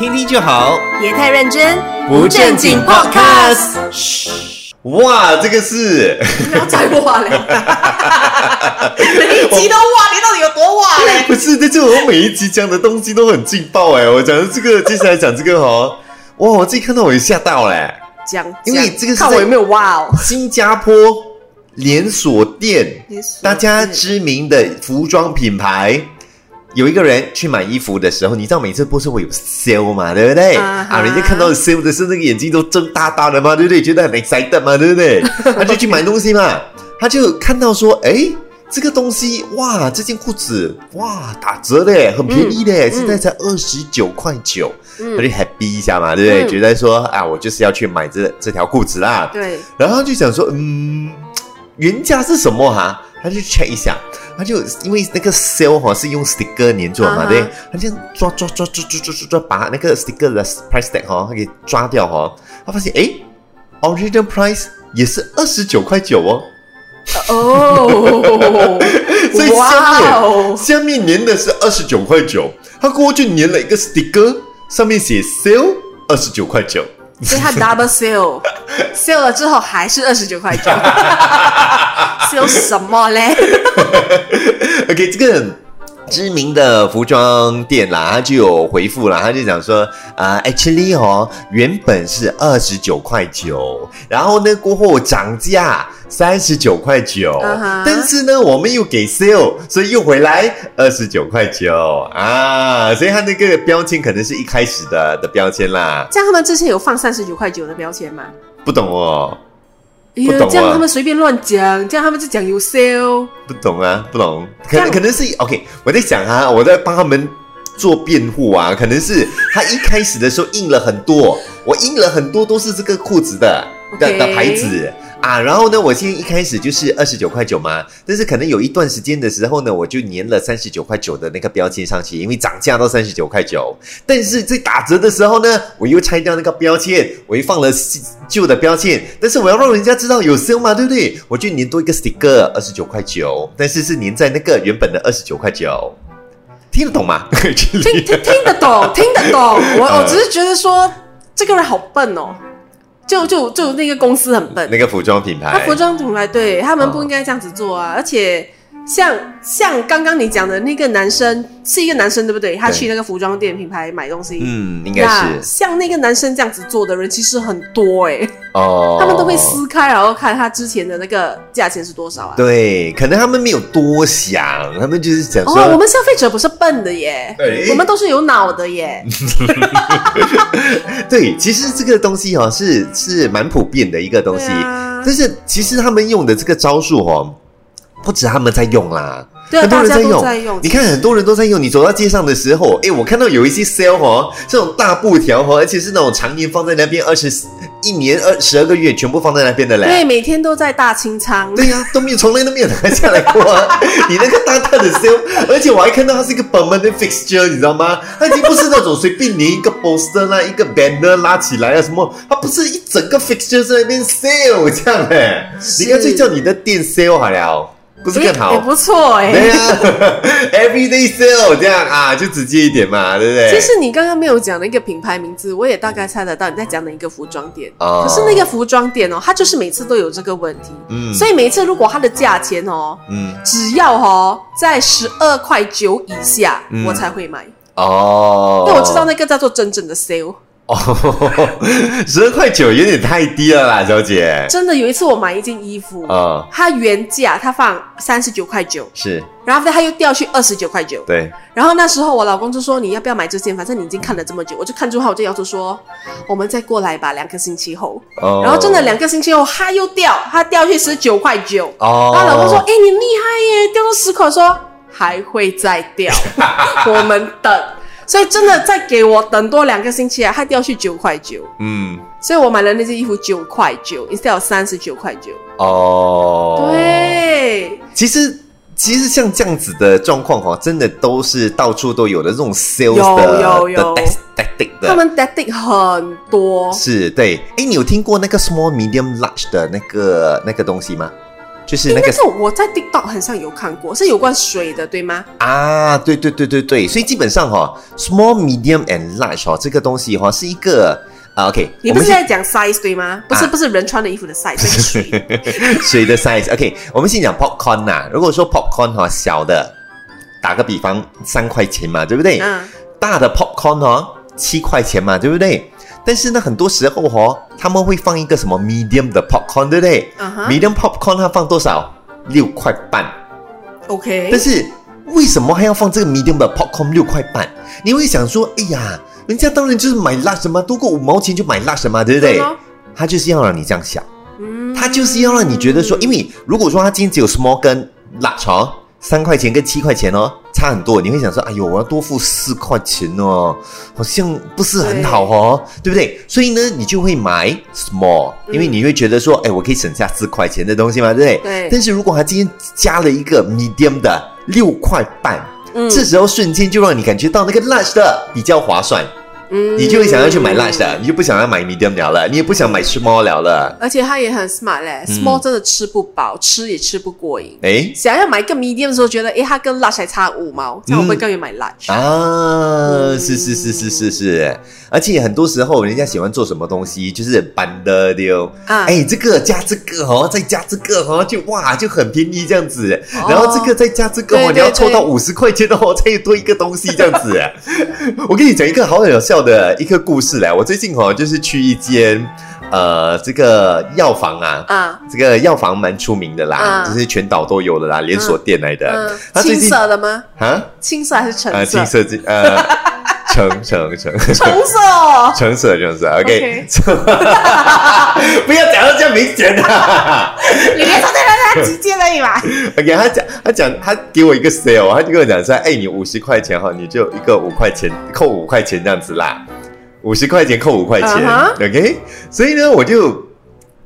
听听就好，别太认真，不正经 Podcast。嘘，哇，这个是不要再哇嘞！每一集都哇，你到底有多哇嘞？不是？但是我每一集讲的东西都很劲爆哎！我讲的这个，接下来讲这个哦，哇，我自己看到我也吓到嘞。讲，因为这个是看我有没有哇哦。新加坡连锁店，大家知名的服装品牌，有一个人去买衣服的时候，你知道每次不是会有 sale 嘛，对不对？啊人家看到 sale 的时候，那个眼睛都睁大大的嘛，对不对？觉得很 excited 嘛，对不对？他就去买东西嘛，他就看到说，哎。这个东西哇，这件裤子哇打折嘞，很便宜嘞，嗯现在才二十九块九，嗯他就 happy 一下嘛，对不对？嗯觉得说啊，我就是要去买这这条裤子啦。对，然后他就想说，嗯，原价是什么哈、他就 check 一下，他就因为那个 sale 哈、是用 sticker 粘住的嘛对，他这样抓抓抓抓抓抓抓抓，把那个 sticker 的 price tag 哈、他给抓掉哈、他发现诶 original price 也是二十九块九哦，哦，所以下面、哦，下面粘的是二十九块九，他过后就粘了一个 sticker，上面写 sale 二十九块九。所以他 double sale，sale 了之后还是二十九块九，sale 什么嘞？OK，这个知名的服装店啦，他就有回复啦，他就讲说，啊、a c t u a l l y 哦，原本是二十九块九，然后呢过后涨价三十九块九但是呢我们又给 sale，所以又回来二十九块九啊，所以他那个标签可能是一开始的的标签啦，这样他们之前有放三十九块九的标签吗？不懂哦，哎不懂啊。这样他们随便乱讲，这样他们就讲有 sale。不懂啊，不懂，可能可能是 OK，我在想啊，我在帮他们做辩护啊，可能是他一开始的时候印了很多，我印了很多都是这个裤子的的的牌子啊，然后呢，我现在一开始就是二十九块九嘛，但是可能有一段时间的时候呢，我就粘了三十九块九的那个标签上去，因为涨价到三十九块九，但是在打折的时候呢，我又拆掉那个标签，我又放了新旧的标签，但是我要让人家知道有 sale 嘛，对不对？我就粘多一个 sticker，二十九块九，但是是粘在那个原本的二十九块九，听得懂吗？听听听得懂，听得懂。我嗯我 只是觉得说这个人好笨哦，就就就那个公司很笨。那个服装品牌他牌，服装品牌对他们嗯不应该这样子做啊！而且像像刚刚你讲的那个男生是一个男生对不对？他去那个服装店品牌买东西，嗯，应该那是。像那个男生这样子做的人其实很多哎、哦，他们都会撕开然后看他之前的那个价钱是多少啊？对，可能他们没有多想，他们就是想说，哦，我们消费者不是笨的耶，对。我们都是有脑的耶。对，其实这个东西哦是是蛮普遍的一个东西，但是其实他们用的这个招数哦，不止他们在用啦。很多人在用，在用。你看很多人都在用。你走到街上的时候，哎，我看到有一些 sale 哦，这种大布条哦，而且是那种常年放在那边，二十一年二十二个月全部放在那边的嘞。对，每天都在大清仓。对呀、都没有从来都没有拿下来过啊！你那个大大的 sale，而且我还看到它是一个 permanent fixture，你知道吗？它已经不是那种随便粘一个 poster 啦、一个 banner 拉起来啊什么，它不是一整个 fixture 在那边 sale 这样哎，是你干脆叫你的店 sale 好了，不是更好？诶也不错哎、对呀、e v e r y d a y sale 这样啊，就直接一点嘛，对不对？其实你刚刚没有讲那个品牌名字，我也大概猜得到你在讲哪一个服装店。哦可是那个服装店哦，它就是每次都有这个问题，嗯所以每次如果它的价钱哦，嗯只要哦在十二块九以下，嗯我才会买，哦，因为我知道那个叫做真正的 sale。哦，十二块九有点太低了啦，小姐。真的有一次我买一件衣服，啊、它原价它放三十九块九，是然后它又掉去二十九块九。对，然后那时候我老公就说你要不要买这件，反正你已经看了这么久，我就看中它，我就要求说我们再过来吧，两个星期后。哦然后真的两个星期后，它又掉，它掉去十九块九。哦，然后老公说：“哎、你厉害耶，掉到十块。”我说还会再掉，我们等。所以真的再给我等多两个星期啊，它掉去九块九。嗯，所以我买了那件衣服九块九，instead of 三十九块九。哦，，对，其实。其实像这样子的状况哈，真的都是到处都有的这种 sales 有的有有的 tactic 的，他们 tactic 很多。是对。哎，你有听过那个 small medium large 的那个那个东西吗？就是那个那个我在 TikTok 很像有看过，是有关水的，对吗？啊，对对对对对，所以基本上哈、small、medium and large 哈、这个东西哈、是一个啊，OK，你不是在讲 size 对吗？不是，啊不是人穿的衣服的 size，是水。水的 size。OK，我们先讲 popcorn 呐、如果说 popcorn 哈、小的，打个比方三块钱嘛，对不对？嗯，大的 popcorn 哦，七块钱嘛，对不对？但是呢，很多时候哦，他们会放一个什么 medium 的 popcorn，对不对、嗯哼 m e d i u m popcorn 它放多少？六块半。OK，但是为什么还要放这个 medium 的 popcorn 六块半？你会想说，哎呀，人家当然就是买 large 嘛，多过五毛钱就买 large 嘛，对不对？他就是要让你这样想，嗯他就是要让你觉得说，因为如果说他今天只有 small 跟 large 哦，三块钱跟七块钱哦，差很多，你会想说，哎呦，我要多付四块钱哦，好像不是很好哦，对。不对？所以呢，你就会买 small，因为你会觉得说，哎，我可以省下四块钱的东西嘛，对不对？对。但是如果他今天加了一个 medium 的六块半，嗯。这时候瞬间就让你感觉到那个 large 的比较划算，嗯。你就会想要去买 large 的，你就不想要买 medium 了了，你也不想买 small 了了。而且它也很 smart 嘞、s 嗯。m a l l 真的吃不饱，吃也吃不过瘾。哎想要买一个 medium 的时候，觉得诶，它跟 large 还差五毛，这样我会更愿意买 large。啊，是是是是是是，而且很多时候人家喜欢做什么东西，就是板的丢啊。哎，这个加这个哦，再加这个哦，就哇就很便宜这样子，然后这个再加这个哦，对对你要凑到五十块钱的哦，才有多一个东西这样子。我跟你讲一个好好笑的一个故事来，我最近哦就是去一间呃这个药房啊。啊，这个药房蛮出名的啦，嗯就是全岛都有的啦，连锁店来的。嗯，青色的吗？啊青色还是橙呃，色？青色这呃，橙橙橙橙色哦。橙色橙色，OK，OK。不要讲到这样明显啊。你别说对了，他直接而已嘛。OK，他讲他讲他给我一个 sale，他就跟我讲说，哎，你五十块钱哈，你就一个五块钱扣五块钱这样子啦，五十块钱扣五块钱，OK，所以呢，我就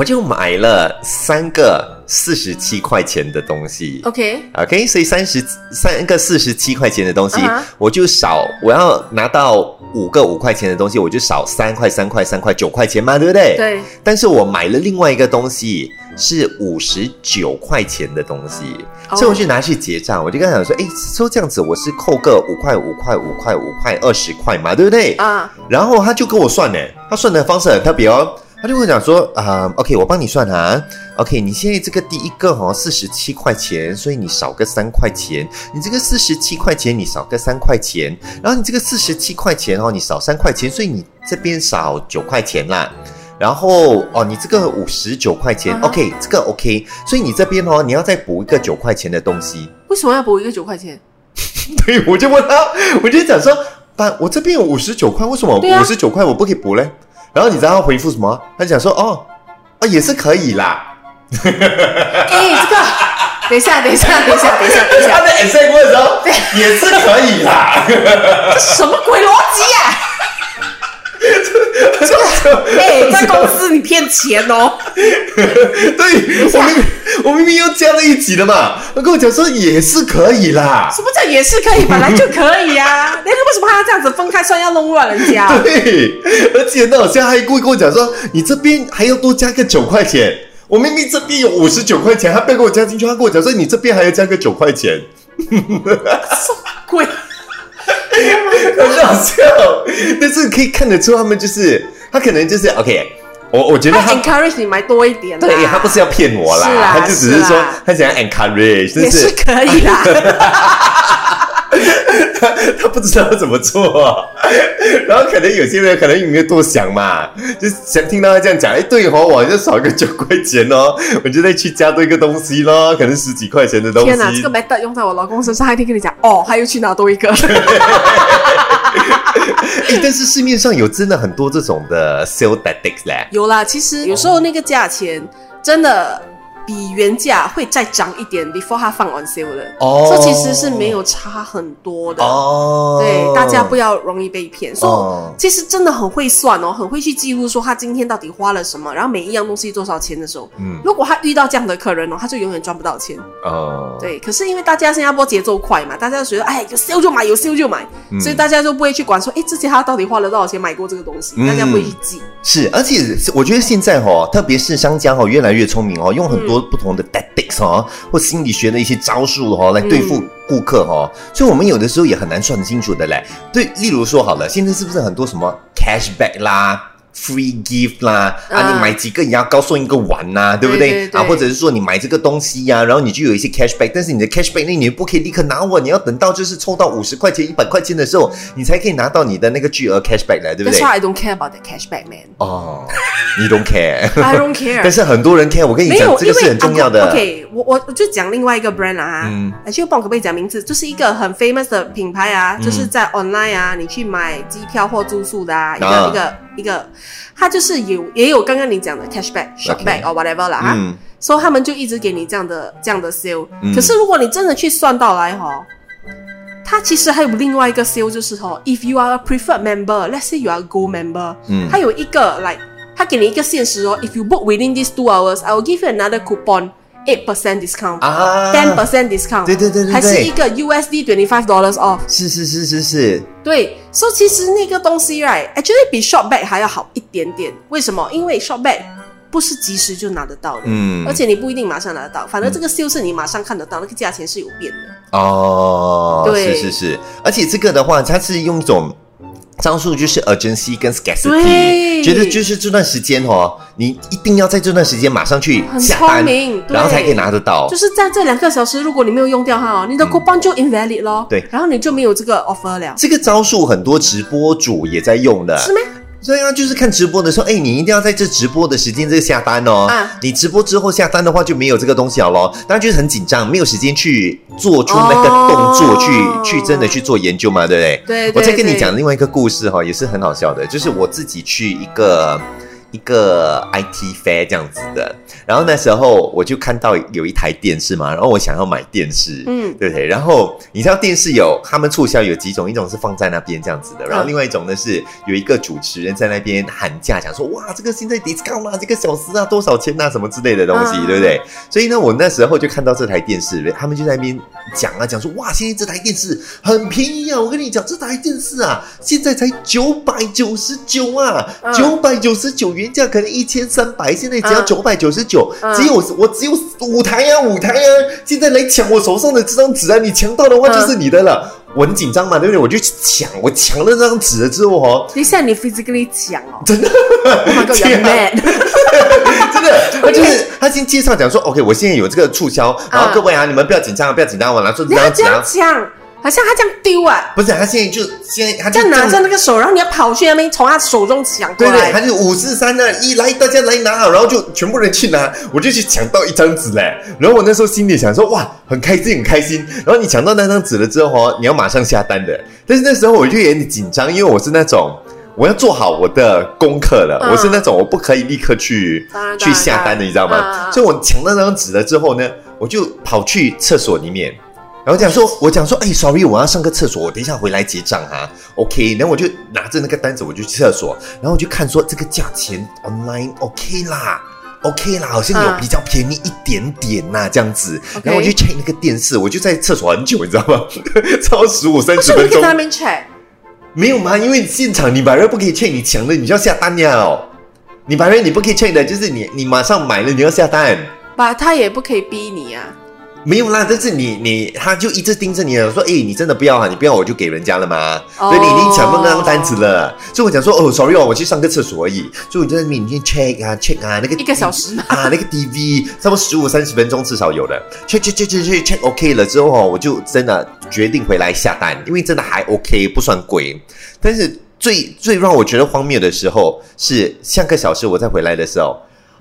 我就买了三个四十七块钱的东西。OK，OK，所以三十三个四十七块钱的东西我就少，我要拿到五个五块钱的东西，我就少三块、三块、三块、九块钱嘛，对不对？。对，但是我买了另外一个东西是五十九块钱的东西，哦所以我就拿去结账，我就跟他讲说，哎，说这样子我是扣个五块、五块、五块、五块、二十块嘛，对不对？啊，然后他就跟我算呢，他算的方式很特别哦。他就跟我讲说啊、o k 我帮你算啊，OK，你现在这个第一个哦四十七块钱，所以你少个三块钱，你这个四十七块钱你少个三块钱，然后你这个四十七块钱哦你少三块钱，所以你这边少九块钱啦。然后哦，你这个五十九块钱、嗯哼 o k 这个 OK，所以你这边哦，你要再补一个九块钱的东西。为什么要补一个九块钱？对，我就问他，我就讲说，爸，我这边有五十九块，为什么五十九块我不可以补嘞？然后你知道他回复什么？他讲说，哦，啊也是可以啦。哎，这个，等一下，等一下，等一下，等一下，等一下，他在 answer 问的时候也是可以啦。这什么鬼逻辑啊？哎，在公司你骗钱哦。对，我明明我明明又加了一起的嘛，他跟我讲说也是可以啦。什么叫也是可以，本来就可以呀、那个为什么还要这样子分开算，要弄乱人家？对，而且那好像还故意跟我讲说，你这边还要多加个九块钱。我明明这边有五十九块钱，他不要给我加进去，他跟我讲说你这边还要加个九块钱。什么鬼，很好笑，但是可以看得出他们就是他可能就是 OK，我我觉得他他 encourage 你买多一点啦。对他不是要骗我啦，他就只是说他想要 encourage，但也是是可以啦。他 他不知道怎么做，然后可能有些人可能也没有多想嘛，就想听到他这样讲，哎，对哦，我就少个九块钱哦，我就再去加多一个东西咯，可能十几块钱的东西。天哪，这个 method 用在我老公身上，他一定跟你讲哦，他又去拿多一个。但是市面上有真的很多这种的 sale tactics 嘞。有啦，其实有时候那个价钱真的比原价会再涨一点，before 它放 on sale 的，哦。这其实是没有差很多的。哦，对，大家不要容易被骗。所以、哦。其实真的很会算哦，很会去记录说他今天到底花了什么，然后每一样东西多少钱的时候，嗯。如果他遇到这样的客人哦，他就永远赚不到钱。哦，对，可是因为大家新加坡节奏快嘛，大家就觉得哎有 sale 就买，有 sale 就买，嗯。所以大家就不会去管说，哎，之前他到底花了多少钱买过这个东西，嗯。大家不会去记。是，而且我觉得现在哦，特别是商家哦，越来越聪明哦，用很多多不同的 tactics 哦，或心理学的一些招数哦，来对付顾客哦。所以我们有的时候也很难算得清楚的嘞。对，例如说好了，现在是不是很多什么 cashback 啦？free gift 啦，啊，你买几个你要高送一个碗呐，对不对？啊，或者是说你买这个东西呀，然后你就有一些 cashback，但是你的 cashback 那你不可以立刻拿我，你要等到就是抽到五十块钱、一百块钱的时候，你才可以拿到你的那个巨额 cashback 来，对不对？That's why I don't care about the cashback, man. 哦，你 don't care. I don't care. 但是很多人 care，我跟你讲，这个是很重要的。OK，我我我就讲另外一个 brand 啊，嗯，就帮我可不可以讲名字？就是一个很 famous 的品牌啊，就是在 online 啊，你去买机票或住宿的啊，一个一个一个。他就是有也有刚刚你讲的 cashback、shopback or whatever 啦哈，所以他们就一直给你这样的这样的 sale。可是如果你真的去算到来哈，它其实还有另外一个 sale，就是哈，if you are a preferred member，let's say you are a gold member，嗯，它有一个 like，它给你一个限时哦，if you book within these two hours，I will give you another coupon。Eight percent discount 啊，ten percent discount，对对对对，还是一个 USD twenty five dollars off，是是是是是，对，所以其实那个东西，right，actually 比 shop back 还要好一点点。为什么？因为 shop back 不是及时就拿得到的，嗯，而且你不一定马上拿得到，反正这个 sale 是你马上看得到，那个价钱是有变的。哦，对，是是是，而且这个的话，它是用一种。招数就是 urgency 跟 scarcity，觉得就是这段时间哦，你一定要在这段时间马上去下单，然后才可以拿得到。就是在这两个小时，如果你没有用掉它哦，你的 coupon 就 invalid 咯。对，然后你就没有这个 offer 了。这个招数很多直播主也在用的。是吗？所以啊，就是看直播的时候，哎，你一定要在这直播的时间这个下单哦。啊，你直播之后下单的话就没有这个东西了咯。当然就是很紧张，没有时间去做出那个动作，去去真的去做研究嘛，对不对？对。我再跟你讲另外一个故事哈，也是很好笑的，就是我自己去一个。一个 IT fair 这样子的，然后那时候我就看到有一台电视嘛，然后我想要买电视，嗯，对不对？然后你知道电视有他们促销有几种，一种是放在那边这样子的，然后另外一种呢是有一个主持人在那边喊价，讲说哇，这个现在 discount 啊，这个小时啊多少钱啊，什么之类的东西，对不对？所以呢，我那时候就看到这台电视，他们就在那边讲啊，讲说哇，现在这台电视很便宜啊，我跟你讲，这台电视啊，现在才九百九十九啊，九百九十九元。原价可能一千三百，现在只要九百九十九，只有我只有五台呀，五台呀！现在来抢我手上的这张纸啊！你抢到的话就是你的了。我很紧张嘛，对不对？我就抢，我抢了那张纸了之后哦，等一下你 physically 抢哦，真的 真的，真的，他就是他先介绍讲说，OK，我现在有这个促销，然后各位啊，你们不要紧张，不要紧张，我拿出这张纸啊。好像他这样丢啊，不是他现在就现在他就拿着那个手，然后你要跑去那边从他手中抢过来。对对，他就五四三二一来，大家来拿好，然后就全部人去拿，我就去抢到一张纸嘞。然后我那时候心里想说，哇，很开心很开心。然后你抢到那张纸了之后哦，你要马上下单的。但是那时候我就有点紧张，因为我是那种我要做好我的功课了，我是那种我不可以立刻去去下单的，你知道吗？所以我抢到那张纸了之后呢，我就跑去厕所里面。然后讲说，我讲说，哎，sorry，我要上个厕所，我等一下回来结账哈。OK，然后我就拿着那个单子，我就去厕所，然后我就看说这个价钱 online OK 啦，OK 啦，好像有比较便宜一点点呐，这样子。然后我就 check 那个电视，我就在厕所很久，你知道吗？超十五三十分钟。在那边 check？没有吗？因为现场你买了不可以 check，你抢了你就要下单呀。你买了你不可以 check 的，就是你你马上买了你要下单。把他也不可以逼你啊。没有啦，但是你你他就一直盯着你说，哎，你真的不要啊，你不要我就给人家了吗？对，你已经抢到那张单子了，所以我讲说，哦，sorry 哦，我去上个厕所而已，所以我就在里面 check 啊 check 啊，那个一个小时啊，那个 DV 差不多十五三十分钟至少有的，check check check check check OK 了之后哦，我就真的决定回来下单，因为真的还 OK，不算贵。但是最最让我觉得荒谬的时候是下个小时我再回来的时候。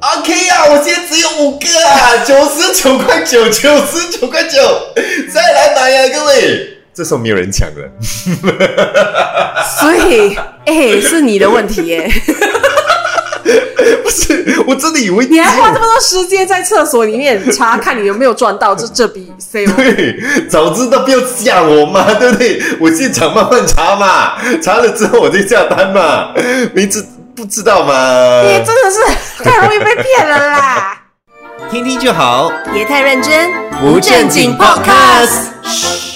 OK 啊，我现在只有五个啊，九十九块九，九十九块九，再来买呀，各位！这时候没有人抢了，所以，哎，是你的问题耶。不是，我真的以为你还花这么多时间在厕所里面查看你有没有赚到这这笔 sale。对，早知道不要吓我嘛，对不对？我现场慢慢查嘛，查了之后我就下单嘛，没知。不知道吗？你真的是 太容易被骗了啦！听听就好，别太认真，不正经 podcast。